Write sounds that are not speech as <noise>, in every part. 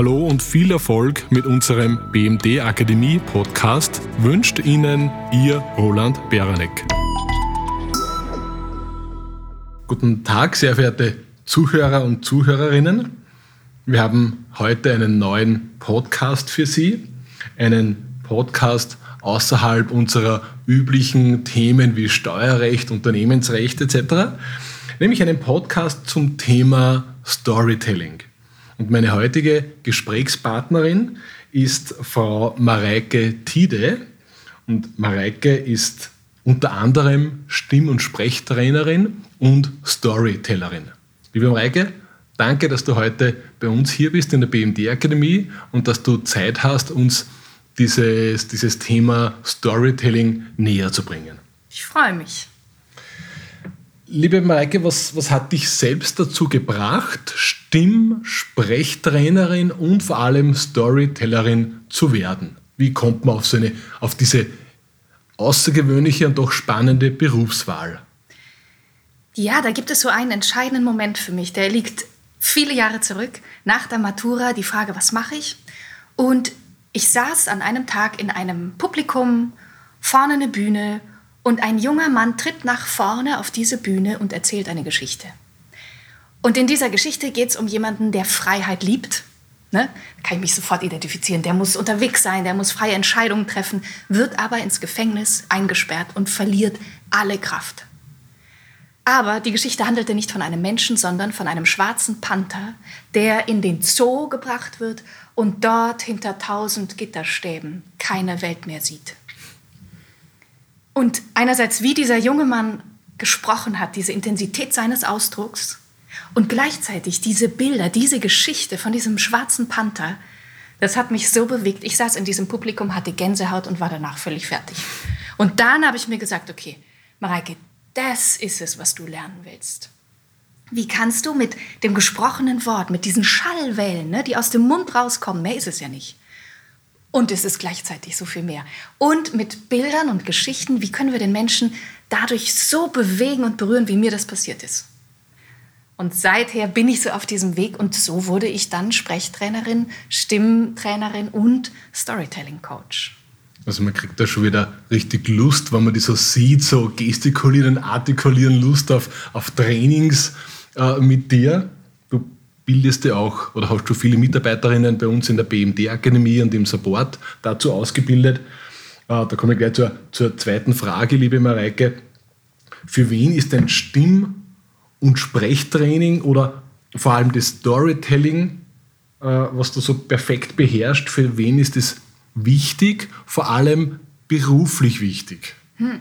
Hallo und viel Erfolg mit unserem BMD Akademie Podcast wünscht Ihnen Ihr Roland Beranek. Guten Tag, sehr verehrte Zuhörer und Zuhörerinnen. Wir haben heute einen neuen Podcast für Sie, einen Podcast außerhalb unserer üblichen Themen wie Steuerrecht, Unternehmensrecht etc., nämlich einen Podcast zum Thema Storytelling. Und meine heutige Gesprächspartnerin ist Frau Mareike Tide. Und Mareike ist unter anderem Stimm- und Sprechtrainerin und Storytellerin. Liebe Mareike, danke, dass du heute bei uns hier bist in der BMD-Akademie und dass du Zeit hast, uns dieses, dieses Thema Storytelling näher zu bringen. Ich freue mich. Liebe Mareike, was, was hat dich selbst dazu gebracht, Stimm-, Sprechtrainerin und vor allem Storytellerin zu werden? Wie kommt man auf, so eine, auf diese außergewöhnliche und doch spannende Berufswahl? Ja, da gibt es so einen entscheidenden Moment für mich. Der liegt viele Jahre zurück, nach der Matura, die Frage, was mache ich? Und ich saß an einem Tag in einem Publikum, vorne eine Bühne und ein junger Mann tritt nach vorne auf diese Bühne und erzählt eine Geschichte. Und in dieser Geschichte geht es um jemanden, der Freiheit liebt. Ne? Da kann ich mich sofort identifizieren. Der muss unterwegs sein, der muss freie Entscheidungen treffen, wird aber ins Gefängnis eingesperrt und verliert alle Kraft. Aber die Geschichte handelte nicht von einem Menschen, sondern von einem schwarzen Panther, der in den Zoo gebracht wird und dort hinter tausend Gitterstäben keine Welt mehr sieht. Und einerseits, wie dieser junge Mann gesprochen hat, diese Intensität seines Ausdrucks und gleichzeitig diese Bilder, diese Geschichte von diesem schwarzen Panther, das hat mich so bewegt. Ich saß in diesem Publikum, hatte Gänsehaut und war danach völlig fertig. Und dann habe ich mir gesagt, okay, Mareike, das ist es, was du lernen willst. Wie kannst du mit dem gesprochenen Wort, mit diesen Schallwellen, ne, die aus dem Mund rauskommen, mehr ist es ja nicht, und es ist gleichzeitig so viel mehr. Und mit Bildern und Geschichten, wie können wir den Menschen dadurch so bewegen und berühren, wie mir das passiert ist. Und seither bin ich so auf diesem Weg und so wurde ich dann Sprechtrainerin, Stimmtrainerin und Storytelling-Coach. Also man kriegt da schon wieder richtig Lust, wenn man die so sieht, so gestikulieren, artikulieren, Lust auf, auf Trainings äh, mit dir bildest du auch oder hast schon viele Mitarbeiterinnen bei uns in der BMD-Akademie und im Support dazu ausgebildet. Äh, da komme ich gleich zur, zur zweiten Frage, liebe Mareike. Für wen ist ein Stimm- und Sprechtraining oder vor allem das Storytelling, äh, was du so perfekt beherrschst, für wen ist es wichtig, vor allem beruflich wichtig? Hm.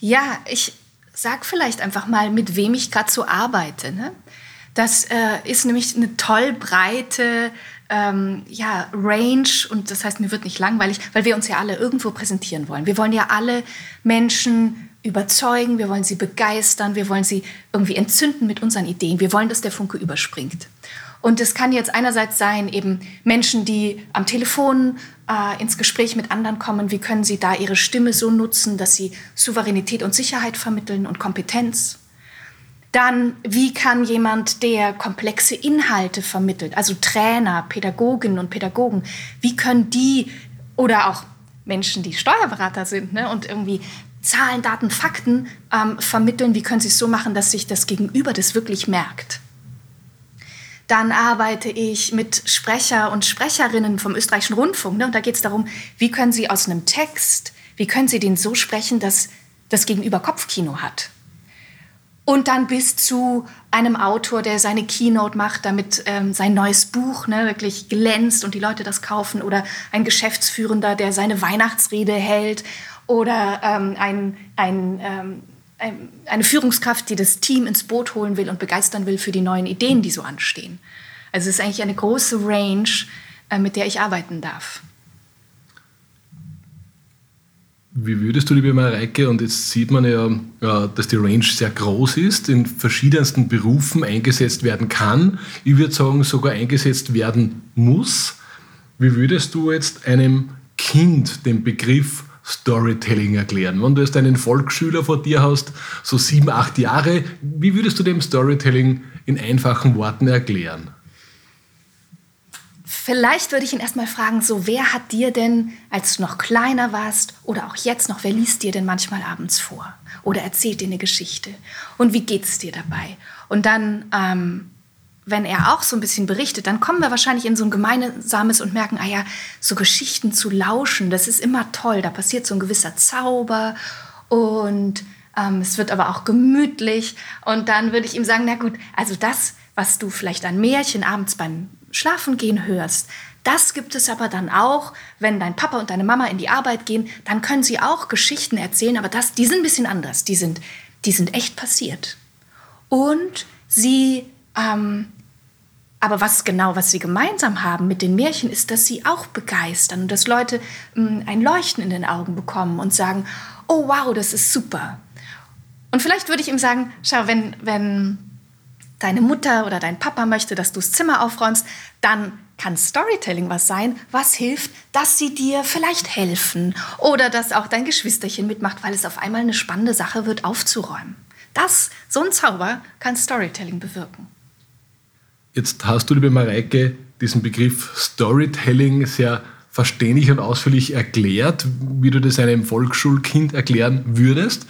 Ja, ich sag vielleicht einfach mal, mit wem ich gerade so arbeite. Ne? Das äh, ist nämlich eine toll breite ähm, ja, Range und das heißt, mir wird nicht langweilig, weil wir uns ja alle irgendwo präsentieren wollen. Wir wollen ja alle Menschen überzeugen, wir wollen sie begeistern, wir wollen sie irgendwie entzünden mit unseren Ideen. Wir wollen, dass der Funke überspringt. Und es kann jetzt einerseits sein, eben Menschen, die am Telefon äh, ins Gespräch mit anderen kommen, wie können sie da ihre Stimme so nutzen, dass sie Souveränität und Sicherheit vermitteln und Kompetenz. Dann, wie kann jemand, der komplexe Inhalte vermittelt, also Trainer, Pädagoginnen und Pädagogen, wie können die oder auch Menschen, die Steuerberater sind ne, und irgendwie Zahlen, Daten, Fakten ähm, vermitteln, wie können sie es so machen, dass sich das Gegenüber das wirklich merkt? Dann arbeite ich mit Sprecher und Sprecherinnen vom österreichischen Rundfunk. Ne, und da geht es darum, wie können sie aus einem Text, wie können sie den so sprechen, dass das Gegenüber Kopfkino hat? Und dann bis zu einem Autor, der seine Keynote macht, damit ähm, sein neues Buch ne, wirklich glänzt und die Leute das kaufen. Oder ein Geschäftsführender, der seine Weihnachtsrede hält. Oder ähm, ein, ein, ähm, ein, eine Führungskraft, die das Team ins Boot holen will und begeistern will für die neuen Ideen, die so anstehen. Also es ist eigentlich eine große Range, äh, mit der ich arbeiten darf. Wie würdest du, liebe Mareike, und jetzt sieht man ja, dass die Range sehr groß ist, in verschiedensten Berufen eingesetzt werden kann, ich würde sagen sogar eingesetzt werden muss. Wie würdest du jetzt einem Kind den Begriff Storytelling erklären? Wenn du jetzt einen Volksschüler vor dir hast, so sieben, acht Jahre, wie würdest du dem Storytelling in einfachen Worten erklären? Vielleicht würde ich ihn erstmal fragen, so wer hat dir denn, als du noch kleiner warst oder auch jetzt noch, wer liest dir denn manchmal abends vor oder erzählt dir eine Geschichte? Und wie geht es dir dabei? Und dann, ähm, wenn er auch so ein bisschen berichtet, dann kommen wir wahrscheinlich in so ein gemeinsames und merken, ah ja, so Geschichten zu lauschen, das ist immer toll, da passiert so ein gewisser Zauber und ähm, es wird aber auch gemütlich. Und dann würde ich ihm sagen, na gut, also das, was du vielleicht an Märchen abends beim schlafen gehen hörst. Das gibt es aber dann auch, wenn dein Papa und deine Mama in die Arbeit gehen, dann können sie auch Geschichten erzählen, aber das, die sind ein bisschen anders. Die sind, die sind echt passiert. Und sie, ähm, aber was genau, was sie gemeinsam haben mit den Märchen, ist, dass sie auch begeistern und dass Leute ähm, ein Leuchten in den Augen bekommen und sagen, oh wow, das ist super. Und vielleicht würde ich ihm sagen, schau, wenn, wenn deine Mutter oder dein Papa möchte, dass du das Zimmer aufräumst, dann kann Storytelling was sein, was hilft, dass sie dir vielleicht helfen oder dass auch dein Geschwisterchen mitmacht, weil es auf einmal eine spannende Sache wird, aufzuräumen. Das, so ein Zauber kann Storytelling bewirken. Jetzt hast du, liebe Mareike, diesen Begriff Storytelling sehr verständlich und ausführlich erklärt, wie du das einem Volksschulkind erklären würdest.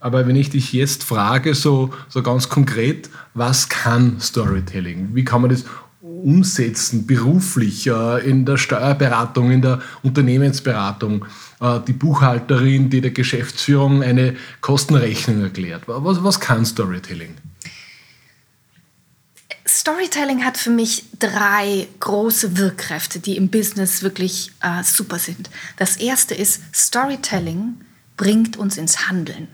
Aber wenn ich dich jetzt frage, so, so ganz konkret, was kann Storytelling? Wie kann man das umsetzen, beruflich, äh, in der Steuerberatung, in der Unternehmensberatung, äh, die Buchhalterin, die der Geschäftsführung eine Kostenrechnung erklärt. Was, was kann Storytelling? Storytelling hat für mich drei große Wirkkräfte, die im Business wirklich äh, super sind. Das erste ist, Storytelling bringt uns ins Handeln.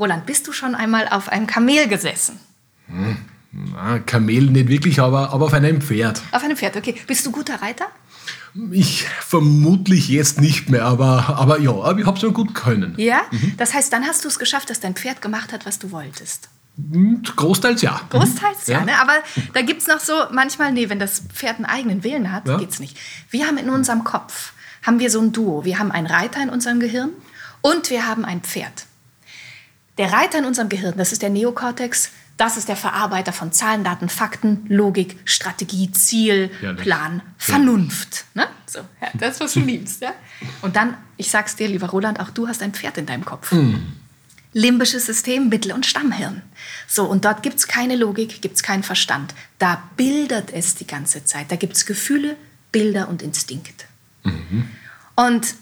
Roland, bist du schon einmal auf einem Kamel gesessen? Hm, na, Kamel nicht wirklich, aber, aber auf einem Pferd. Auf einem Pferd, okay. Bist du guter Reiter? Ich vermutlich jetzt nicht mehr, aber, aber ja, aber ich habe es schon gut können. Ja? Mhm. Das heißt, dann hast du es geschafft, dass dein Pferd gemacht hat, was du wolltest. Hm, großteils ja. Großteils ja, ja ne? aber da gibt es noch so, manchmal, nee, wenn das Pferd einen eigenen Willen hat, ja. es nicht. Wir haben in unserem Kopf, haben wir so ein Duo. Wir haben einen Reiter in unserem Gehirn und wir haben ein Pferd. Der Reiter in unserem Gehirn, das ist der Neokortex, das ist der Verarbeiter von Zahlen, Daten, Fakten, Logik, Strategie, Ziel, ja, Plan, Vernunft. Ne? So, ja, <laughs> das, was du liebst. Ja? Und dann, ich sag's dir, lieber Roland, auch du hast ein Pferd in deinem Kopf. Mhm. Limbisches System, Mittel- und Stammhirn. So, und dort gibt es keine Logik, gibt es keinen Verstand. Da bildert es die ganze Zeit. Da gibt es Gefühle, Bilder und Instinkt. Mhm. Und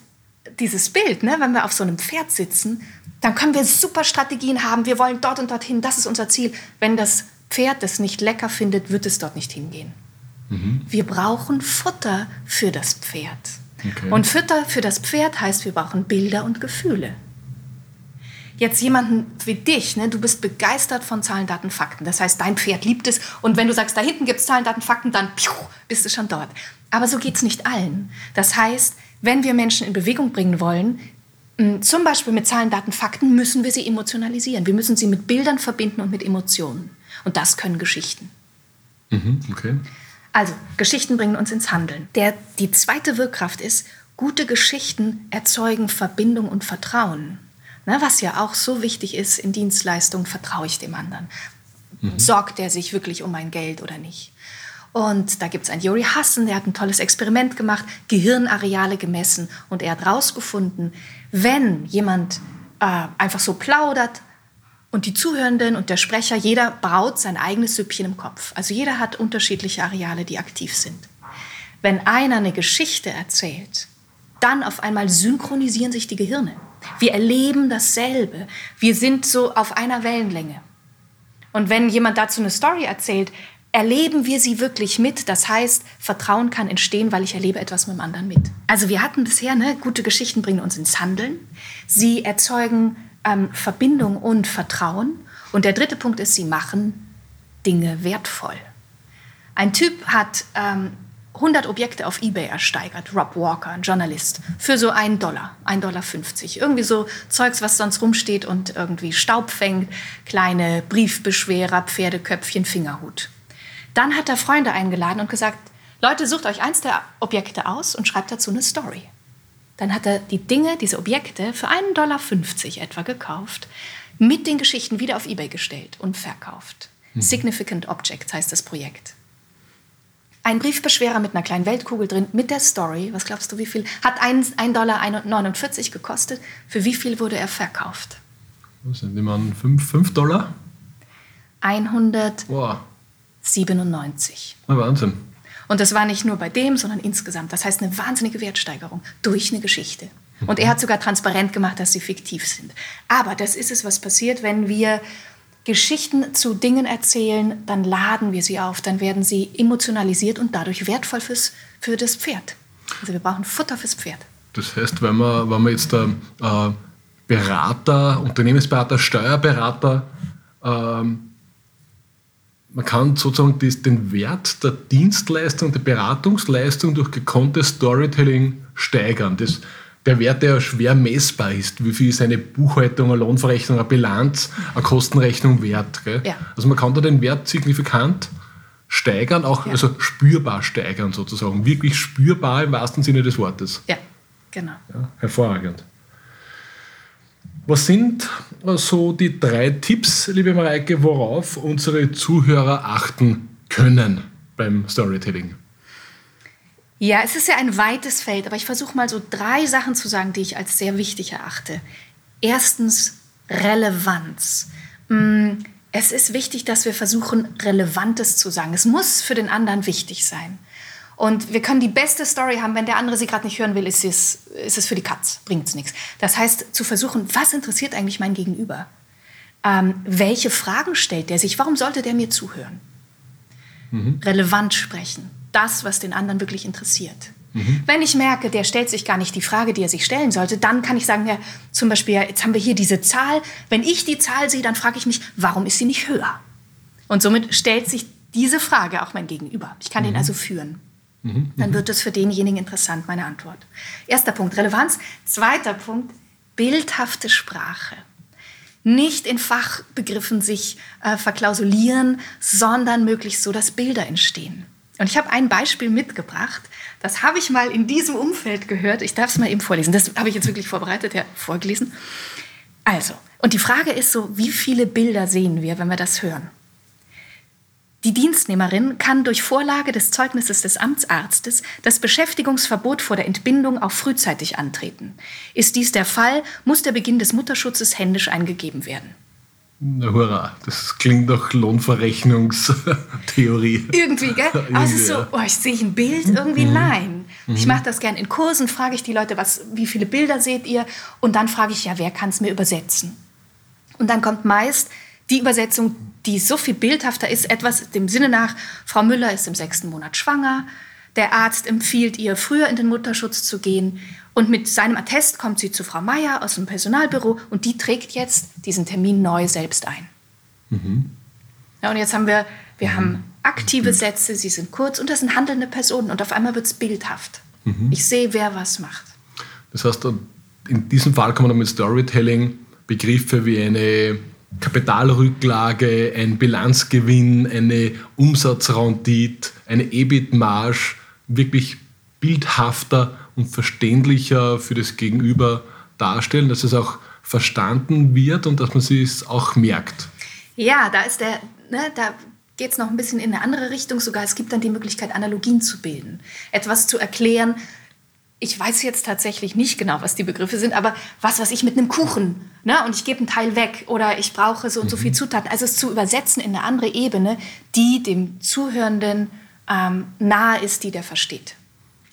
dieses Bild, ne, wenn wir auf so einem Pferd sitzen, dann können wir super Strategien haben. Wir wollen dort und dorthin, das ist unser Ziel. Wenn das Pferd das nicht lecker findet, wird es dort nicht hingehen. Mhm. Wir brauchen Futter für das Pferd. Okay. Und Futter für das Pferd heißt, wir brauchen Bilder und Gefühle. Jetzt jemanden wie dich, ne, du bist begeistert von Zahlen, Daten, Fakten. Das heißt, dein Pferd liebt es. Und wenn du sagst, da hinten gibt es Zahlen, Daten, Fakten, dann piu, bist du schon dort. Aber so geht es nicht allen. Das heißt, wenn wir Menschen in Bewegung bringen wollen, zum Beispiel mit Zahlen, Daten, Fakten müssen wir sie emotionalisieren. Wir müssen sie mit Bildern verbinden und mit Emotionen. Und das können Geschichten. Mhm, okay. Also, Geschichten bringen uns ins Handeln. Der, die zweite Wirkkraft ist, gute Geschichten erzeugen Verbindung und Vertrauen. Ne, was ja auch so wichtig ist in Dienstleistungen, vertraue ich dem anderen. Mhm. Sorgt er sich wirklich um mein Geld oder nicht? Und da gibt es einen Yuri Hassan, der hat ein tolles Experiment gemacht, Gehirnareale gemessen und er hat herausgefunden, wenn jemand äh, einfach so plaudert und die Zuhörenden und der Sprecher, jeder braut sein eigenes Süppchen im Kopf. Also jeder hat unterschiedliche Areale, die aktiv sind. Wenn einer eine Geschichte erzählt, dann auf einmal synchronisieren sich die Gehirne. Wir erleben dasselbe. Wir sind so auf einer Wellenlänge. Und wenn jemand dazu eine Story erzählt, erleben wir sie wirklich mit. Das heißt, Vertrauen kann entstehen, weil ich erlebe etwas mit dem anderen mit. Also wir hatten bisher, ne, gute Geschichten bringen uns ins Handeln. Sie erzeugen ähm, Verbindung und Vertrauen. Und der dritte Punkt ist, sie machen Dinge wertvoll. Ein Typ hat ähm, 100 Objekte auf Ebay ersteigert, Rob Walker, ein Journalist, für so einen Dollar, 1,50 Dollar. Irgendwie so Zeugs, was sonst rumsteht und irgendwie Staub fängt, kleine Briefbeschwerer, Pferdeköpfchen, Fingerhut. Dann hat er Freunde eingeladen und gesagt, Leute, sucht euch eins der Objekte aus und schreibt dazu eine Story. Dann hat er die Dinge, diese Objekte für 1,50 Dollar etwa gekauft, mit den Geschichten wieder auf Ebay gestellt und verkauft. Mhm. Significant Objects heißt das Projekt. Ein Briefbeschwerer mit einer kleinen Weltkugel drin, mit der Story. Was glaubst du, wie viel? Hat 1,49 Dollar gekostet. Für wie viel wurde er verkauft? Was sind die Mann? 5, 5 Dollar? 197. Wow. Wahnsinn. Und das war nicht nur bei dem, sondern insgesamt. Das heißt eine wahnsinnige Wertsteigerung durch eine Geschichte. Und er hat sogar transparent gemacht, dass sie fiktiv sind. Aber das ist es, was passiert, wenn wir Geschichten zu Dingen erzählen, dann laden wir sie auf, dann werden sie emotionalisiert und dadurch wertvoll fürs, für das Pferd. Also wir brauchen Futter fürs Pferd. Das heißt, wenn man, wenn man jetzt äh, Berater, Unternehmensberater, Steuerberater, ähm, man kann sozusagen den Wert der Dienstleistung, der Beratungsleistung durch gekonntes Storytelling steigern. Das, der Wert, der ja schwer messbar ist, wie viel ist eine Buchhaltung, eine Lohnverrechnung, eine Bilanz, eine Kostenrechnung wert. Ja. Also man kann da den Wert signifikant steigern, auch ja. also spürbar steigern sozusagen, wirklich spürbar im wahrsten Sinne des Wortes. Ja, genau. Ja, hervorragend. Was sind so die drei Tipps, liebe Mareike, worauf unsere Zuhörer achten können beim Storytelling? Ja, es ist ja ein weites Feld, aber ich versuche mal so drei Sachen zu sagen, die ich als sehr wichtig erachte. Erstens Relevanz. Mm, es ist wichtig, dass wir versuchen, Relevantes zu sagen. Es muss für den anderen wichtig sein. Und wir können die beste Story haben, wenn der andere sie gerade nicht hören will, ist es, ist es für die Katz, bringt es nichts. Das heißt, zu versuchen, was interessiert eigentlich mein Gegenüber? Ähm, welche Fragen stellt der sich? Warum sollte der mir zuhören? Mhm. Relevant sprechen das, was den anderen wirklich interessiert. Mhm. Wenn ich merke, der stellt sich gar nicht die Frage, die er sich stellen sollte, dann kann ich sagen, ja, zum Beispiel, jetzt haben wir hier diese Zahl. Wenn ich die Zahl sehe, dann frage ich mich, warum ist sie nicht höher? Und somit stellt sich diese Frage auch mein Gegenüber. Ich kann mhm. den also führen. Mhm. Dann wird es für denjenigen interessant, meine Antwort. Erster Punkt, Relevanz. Zweiter Punkt, bildhafte Sprache. Nicht in Fachbegriffen sich äh, verklausulieren, sondern möglichst so, dass Bilder entstehen. Und ich habe ein Beispiel mitgebracht. Das habe ich mal in diesem Umfeld gehört. Ich darf es mal eben vorlesen. Das habe ich jetzt wirklich vorbereitet, ja, vorgelesen. Also, und die Frage ist so, wie viele Bilder sehen wir, wenn wir das hören? Die Dienstnehmerin kann durch Vorlage des Zeugnisses des Amtsarztes das Beschäftigungsverbot vor der Entbindung auch frühzeitig antreten. Ist dies der Fall, muss der Beginn des Mutterschutzes händisch eingegeben werden. Na hurra, das klingt nach Lohnverrechnungstheorie. <laughs> Irgendwie, gell? Aber es ist so, oh, ich sehe ein Bild, irgendwie mhm. nein. Mhm. Ich mache das gern in Kursen, frage ich die Leute, was, wie viele Bilder seht ihr? Und dann frage ich, ja, wer kann es mir übersetzen? Und dann kommt meist die Übersetzung, die so viel bildhafter ist, etwas dem Sinne nach, Frau Müller ist im sechsten Monat schwanger, der Arzt empfiehlt ihr, früher in den Mutterschutz zu gehen. Und mit seinem Attest kommt sie zu Frau Meier aus dem Personalbüro und die trägt jetzt diesen Termin neu selbst ein. Mhm. Ja, und jetzt haben wir, wir haben aktive Sätze, sie sind kurz und das sind handelnde Personen und auf einmal wird es bildhaft. Mhm. Ich sehe, wer was macht. Das heißt, in diesem Fall kann man mit Storytelling Begriffe wie eine Kapitalrücklage, ein Bilanzgewinn, eine Umsatzrendite, eine EBIT-Marge wirklich bildhafter und verständlicher für das Gegenüber darstellen, dass es auch verstanden wird und dass man es auch merkt. Ja, da ist der, ne, da geht es noch ein bisschen in eine andere Richtung sogar. Es gibt dann die Möglichkeit, Analogien zu bilden, etwas zu erklären. Ich weiß jetzt tatsächlich nicht genau, was die Begriffe sind, aber was weiß ich mit einem Kuchen, ne? Und ich gebe einen Teil weg oder ich brauche so und so viel mhm. Zutaten. Also es zu übersetzen in eine andere Ebene, die dem Zuhörenden ähm, nahe ist, die der versteht.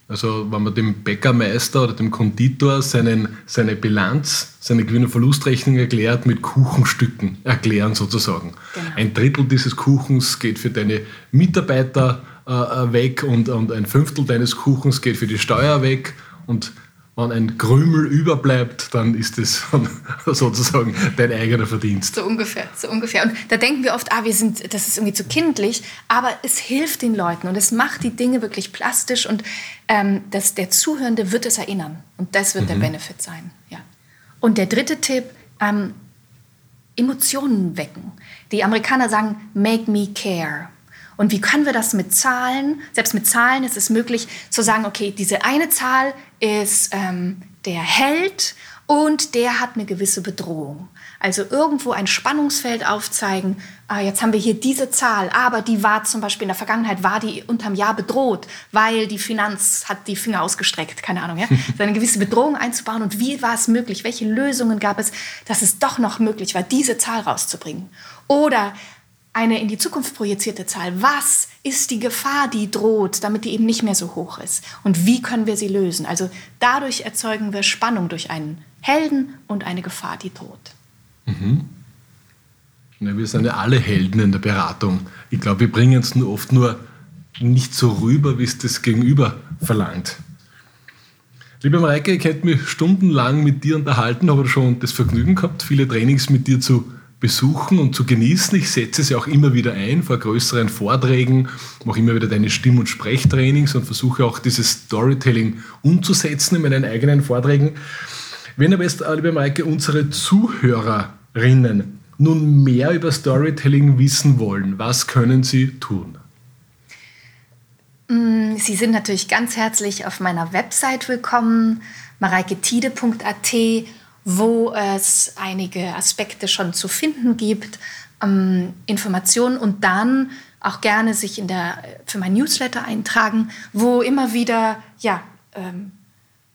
Also wenn man dem Bäckermeister oder dem Konditor seinen, seine Bilanz, seine Gewinn- und Verlustrechnung erklärt, mit Kuchenstücken erklären sozusagen. Genau. Ein Drittel dieses Kuchens geht für deine Mitarbeiter äh, äh weg und, und ein Fünftel deines Kuchens geht für die Steuer weg und wenn ein Krümel überbleibt, dann ist es <laughs> sozusagen dein eigener Verdienst. So ungefähr, so ungefähr. Und da denken wir oft, ah, wir sind, das ist irgendwie zu kindlich, aber es hilft den Leuten und es macht die Dinge wirklich plastisch und ähm, das, der Zuhörende wird es erinnern und das wird mhm. der Benefit sein. Ja. Und der dritte Tipp, ähm, Emotionen wecken. Die Amerikaner sagen, make me care. Und wie können wir das mit Zahlen? Selbst mit Zahlen ist es möglich zu sagen, okay, diese eine Zahl ist ähm, der Held und der hat eine gewisse Bedrohung. Also irgendwo ein Spannungsfeld aufzeigen, ah, jetzt haben wir hier diese Zahl, aber die war zum Beispiel in der Vergangenheit, war die unterm Jahr bedroht, weil die Finanz hat die Finger ausgestreckt, keine Ahnung, ja? <laughs> so eine gewisse Bedrohung einzubauen und wie war es möglich, welche Lösungen gab es, dass es doch noch möglich war, diese Zahl rauszubringen. Oder eine in die Zukunft projizierte Zahl. Was ist die Gefahr, die droht, damit die eben nicht mehr so hoch ist? Und wie können wir sie lösen? Also dadurch erzeugen wir Spannung durch einen Helden und eine Gefahr, die droht. Mhm. Ja, wir sind ja alle Helden in der Beratung. Ich glaube, wir bringen es nur oft nur nicht so rüber, wie es das Gegenüber verlangt. Liebe Mareike, ich hätte mich stundenlang mit dir unterhalten, habe schon das Vergnügen gehabt, viele Trainings mit dir zu besuchen und zu genießen. Ich setze ja auch immer wieder ein vor größeren Vorträgen, mache immer wieder deine Stimm- und Sprechtrainings und versuche auch dieses Storytelling umzusetzen in meinen eigenen Vorträgen. Wenn aber jetzt, liebe Maike, unsere Zuhörerinnen nun mehr über Storytelling wissen wollen, was können sie tun? Mm, sie sind natürlich ganz herzlich auf meiner Website willkommen, mareiketide.at wo es einige Aspekte schon zu finden gibt, ähm, Informationen und dann auch gerne sich in der, für mein Newsletter eintragen, wo immer wieder, ja, ähm,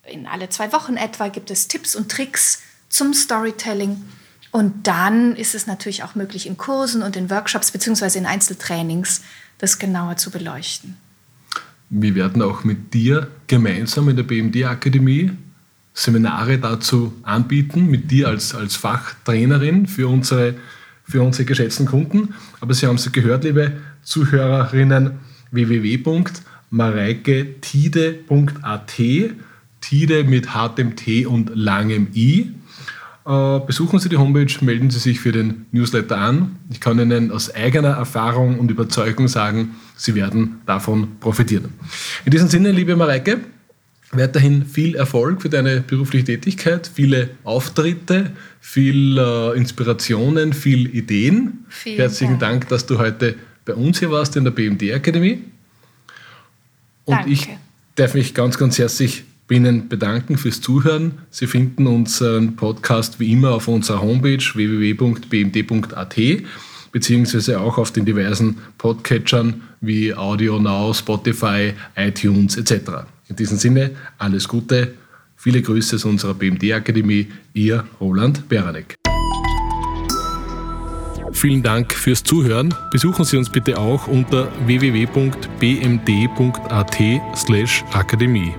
in alle zwei Wochen etwa gibt es Tipps und Tricks zum Storytelling. Und dann ist es natürlich auch möglich, in Kursen und in Workshops beziehungsweise in Einzeltrainings das genauer zu beleuchten. Wir werden auch mit dir gemeinsam in der BMD-Akademie Seminare dazu anbieten, mit dir als, als Fachtrainerin für unsere, für unsere geschätzten Kunden. Aber Sie haben es gehört, liebe Zuhörerinnen, www.mareiketide.at, Tide mit hartem T und langem I. Äh, besuchen Sie die Homepage, melden Sie sich für den Newsletter an. Ich kann Ihnen aus eigener Erfahrung und Überzeugung sagen, Sie werden davon profitieren. In diesem Sinne, liebe Mareike, weiterhin viel Erfolg für deine berufliche Tätigkeit, viele Auftritte, viel äh, Inspirationen, viel Ideen. Vielen Herzlichen Dank. Dank. dass du heute bei uns hier warst in der BMD Akademie. Und Danke. ich darf mich ganz, ganz herzlich bei Ihnen bedanken fürs Zuhören. Sie finden unseren Podcast wie immer auf unserer Homepage www.bmd.at beziehungsweise auch auf den diversen Podcatchern wie Audio Now, Spotify, iTunes etc. In diesem Sinne, alles Gute, viele Grüße aus unserer BMD-Akademie, Ihr Roland Beranek. Vielen Dank fürs Zuhören. Besuchen Sie uns bitte auch unter www.bmd.at/akademie.